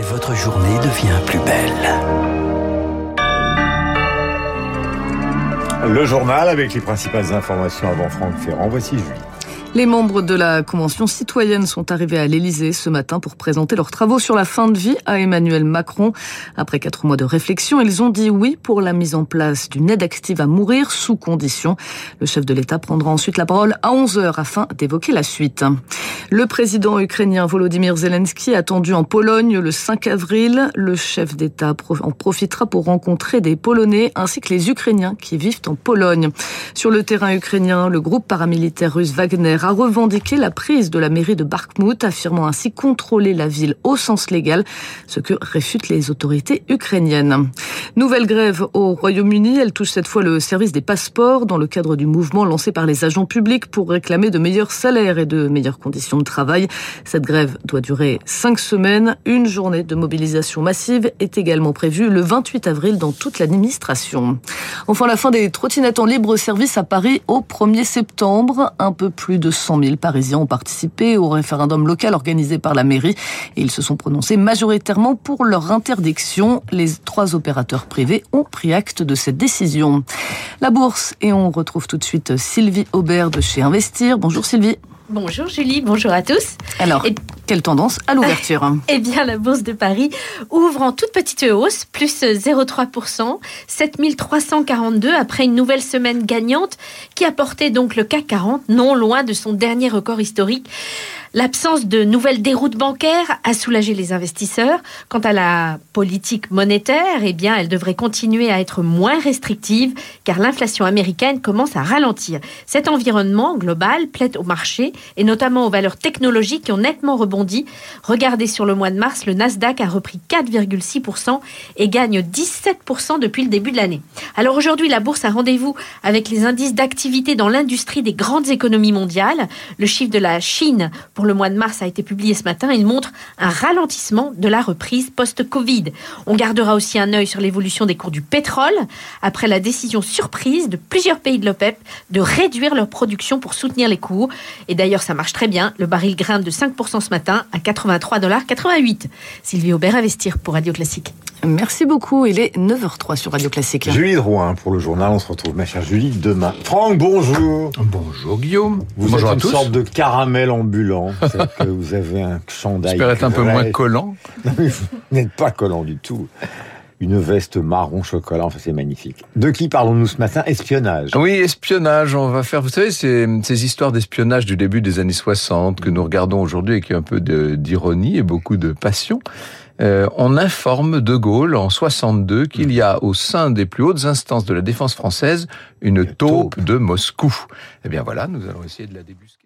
et votre journée devient plus belle. Le journal avec les principales informations avant Franck Ferrand. Voici Julie. Les membres de la Convention citoyenne sont arrivés à l'Elysée ce matin pour présenter leurs travaux sur la fin de vie à Emmanuel Macron. Après quatre mois de réflexion, ils ont dit oui pour la mise en place d'une aide active à mourir sous condition. Le chef de l'État prendra ensuite la parole à 11 heures afin d'évoquer la suite. Le président ukrainien Volodymyr Zelensky attendu en Pologne le 5 avril. Le chef d'État en profitera pour rencontrer des Polonais ainsi que les Ukrainiens qui vivent en Pologne. Sur le terrain ukrainien, le groupe paramilitaire russe Wagner a revendiqué la prise de la mairie de Bakhmut, affirmant ainsi contrôler la ville au sens légal, ce que réfutent les autorités ukrainiennes. Nouvelle grève au Royaume-Uni, elle touche cette fois le service des passeports dans le cadre du mouvement lancé par les agents publics pour réclamer de meilleurs salaires et de meilleures conditions de travail. Cette grève doit durer cinq semaines. Une journée de mobilisation massive est également prévue le 28 avril dans toute l'administration. Enfin, la fin des trottinettes en libre service à Paris au 1er septembre. Un peu plus de 100 000 Parisiens ont participé au référendum local organisé par la mairie et ils se sont prononcés majoritairement pour leur interdiction. Les trois opérateurs privés ont pris acte de cette décision. La bourse et on retrouve tout de suite Sylvie Aubert de chez Investir. Bonjour Sylvie. Bonjour Julie, bonjour à tous. Alors, quelle tendance à l'ouverture Eh bien, la bourse de Paris ouvre en toute petite hausse, plus 0,3%, 7342 après une nouvelle semaine gagnante qui a porté donc le CAC 40 non loin de son dernier record historique. L'absence de nouvelles déroutes bancaires a soulagé les investisseurs. Quant à la politique monétaire, eh bien, elle devrait continuer à être moins restrictive car l'inflation américaine commence à ralentir. Cet environnement global plaît au marché et notamment aux valeurs technologiques qui ont nettement rebondi. Regardez sur le mois de mars, le Nasdaq a repris 4,6% et gagne 17% depuis le début de l'année. Alors aujourd'hui, la bourse a rendez-vous avec les indices d'activité dans l'industrie des grandes économies mondiales. Le chiffre de la Chine pour le mois de mars a été publié ce matin. Il montre un ralentissement de la reprise post-Covid. On gardera aussi un œil sur l'évolution des cours du pétrole après la décision surprise de plusieurs pays de l'OPEP de réduire leur production pour soutenir les cours. Et d'ailleurs, ça marche très bien. Le baril grimpe de 5% ce matin à 83,88 Sylvie Aubert, Investir pour Radio Classique. Merci beaucoup. Il est 9h03 sur Radio Classique. Julie Drouin pour le journal. On se retrouve, ma chère Julie, demain. Franck, bonjour. Bonjour Guillaume. Vous bonjour êtes une sorte de caramel ambulant. que vous avez un chandail. J'espère être un peu moins collant. Non, mais vous n'êtes pas collant du tout. Une veste marron chocolat, enfin c'est magnifique. De qui parlons-nous ce matin? Espionnage. Oui, espionnage. On va faire, vous savez, ces, ces histoires d'espionnage du début des années 60 que nous regardons aujourd'hui avec un peu d'ironie et beaucoup de passion. Euh, on informe De Gaulle en 62 qu'il y a au sein des plus hautes instances de la défense française une taupe de Moscou. Eh bien voilà, nous allons essayer de la débusquer.